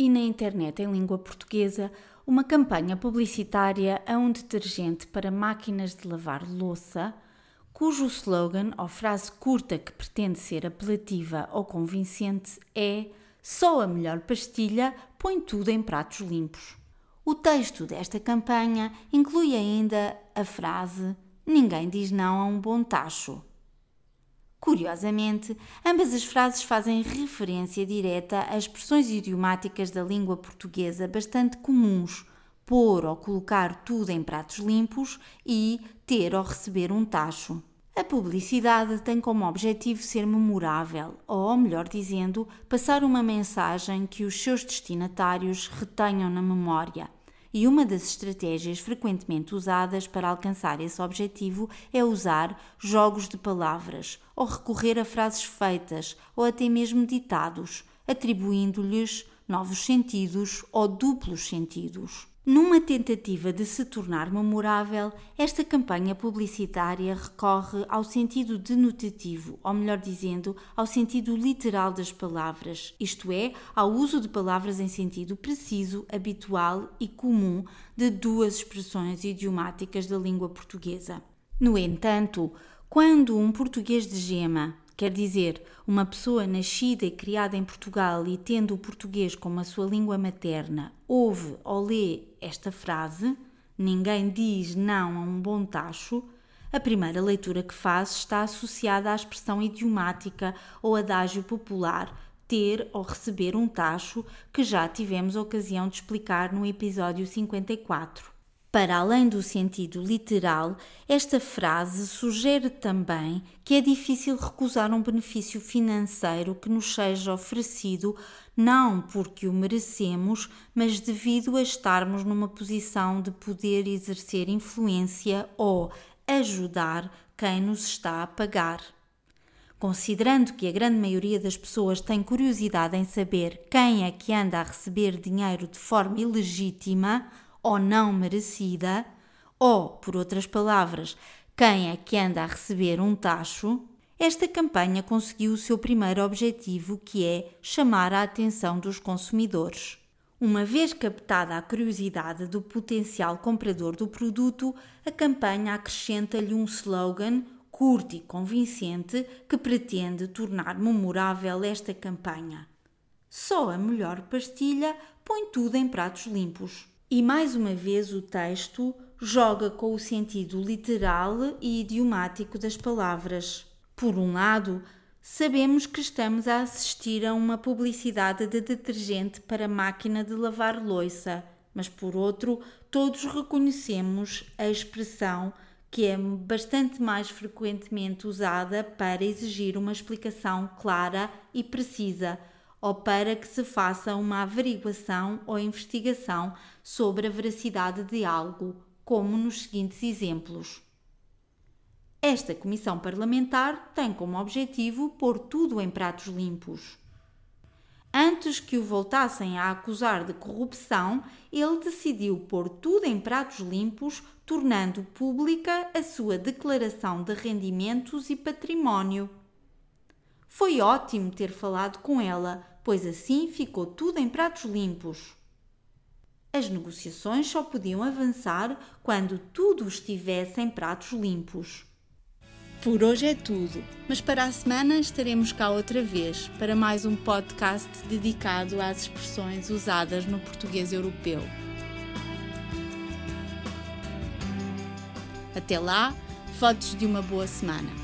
e na internet em língua portuguesa uma campanha publicitária a um detergente para máquinas de lavar louça, cujo slogan ou frase curta que pretende ser apelativa ou convincente é Só a melhor pastilha põe tudo em pratos limpos. O texto desta campanha inclui ainda a frase Ninguém diz não a um bom tacho Curiosamente, ambas as frases fazem referência direta a expressões idiomáticas da língua portuguesa bastante comuns, pôr ou colocar tudo em pratos limpos e ter ou receber um tacho. A publicidade tem como objetivo ser memorável, ou, melhor dizendo, passar uma mensagem que os seus destinatários retenham na memória e uma das estratégias frequentemente usadas para alcançar esse objetivo é usar jogos de palavras ou recorrer a frases feitas ou até mesmo ditados, atribuindo-lhes novos sentidos ou duplos sentidos. Numa tentativa de se tornar memorável, esta campanha publicitária recorre ao sentido denotativo, ou melhor dizendo, ao sentido literal das palavras, isto é, ao uso de palavras em sentido preciso, habitual e comum de duas expressões idiomáticas da língua portuguesa. No entanto, quando um português de gema Quer dizer, uma pessoa nascida e criada em Portugal e tendo o português como a sua língua materna ouve ou lê esta frase: Ninguém diz não a um bom tacho. A primeira leitura que faz está associada à expressão idiomática ou adágio popular ter ou receber um tacho que já tivemos ocasião de explicar no episódio 54. Para além do sentido literal, esta frase sugere também que é difícil recusar um benefício financeiro que nos seja oferecido não porque o merecemos, mas devido a estarmos numa posição de poder exercer influência ou ajudar quem nos está a pagar. Considerando que a grande maioria das pessoas tem curiosidade em saber quem é que anda a receber dinheiro de forma ilegítima, ou não merecida, ou, por outras palavras, quem é que anda a receber um tacho, esta campanha conseguiu o seu primeiro objetivo, que é chamar a atenção dos consumidores. Uma vez captada a curiosidade do potencial comprador do produto, a campanha acrescenta-lhe um slogan curto e convincente que pretende tornar memorável esta campanha. Só a melhor pastilha põe tudo em pratos limpos. E mais uma vez o texto joga com o sentido literal e idiomático das palavras. Por um lado, sabemos que estamos a assistir a uma publicidade de detergente para máquina de lavar louça, mas por outro, todos reconhecemos a expressão que é bastante mais frequentemente usada para exigir uma explicação clara e precisa ou para que se faça uma averiguação ou investigação sobre a veracidade de algo, como nos seguintes exemplos. Esta comissão parlamentar tem como objetivo pôr tudo em pratos limpos. Antes que o voltassem a acusar de corrupção, ele decidiu pôr tudo em pratos limpos, tornando pública a sua declaração de rendimentos e património. Foi ótimo ter falado com ela, pois assim ficou tudo em pratos limpos. As negociações só podiam avançar quando tudo estivesse em pratos limpos. Por hoje é tudo, mas para a semana estaremos cá outra vez para mais um podcast dedicado às expressões usadas no português europeu. Até lá, fotos de uma boa semana.